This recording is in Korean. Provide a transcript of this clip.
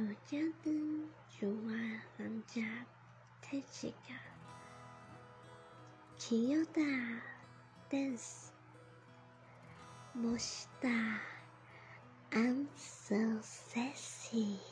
여자는 좋아 남자 태지가 기여다 댄스. 멋있다. I'm so sexy.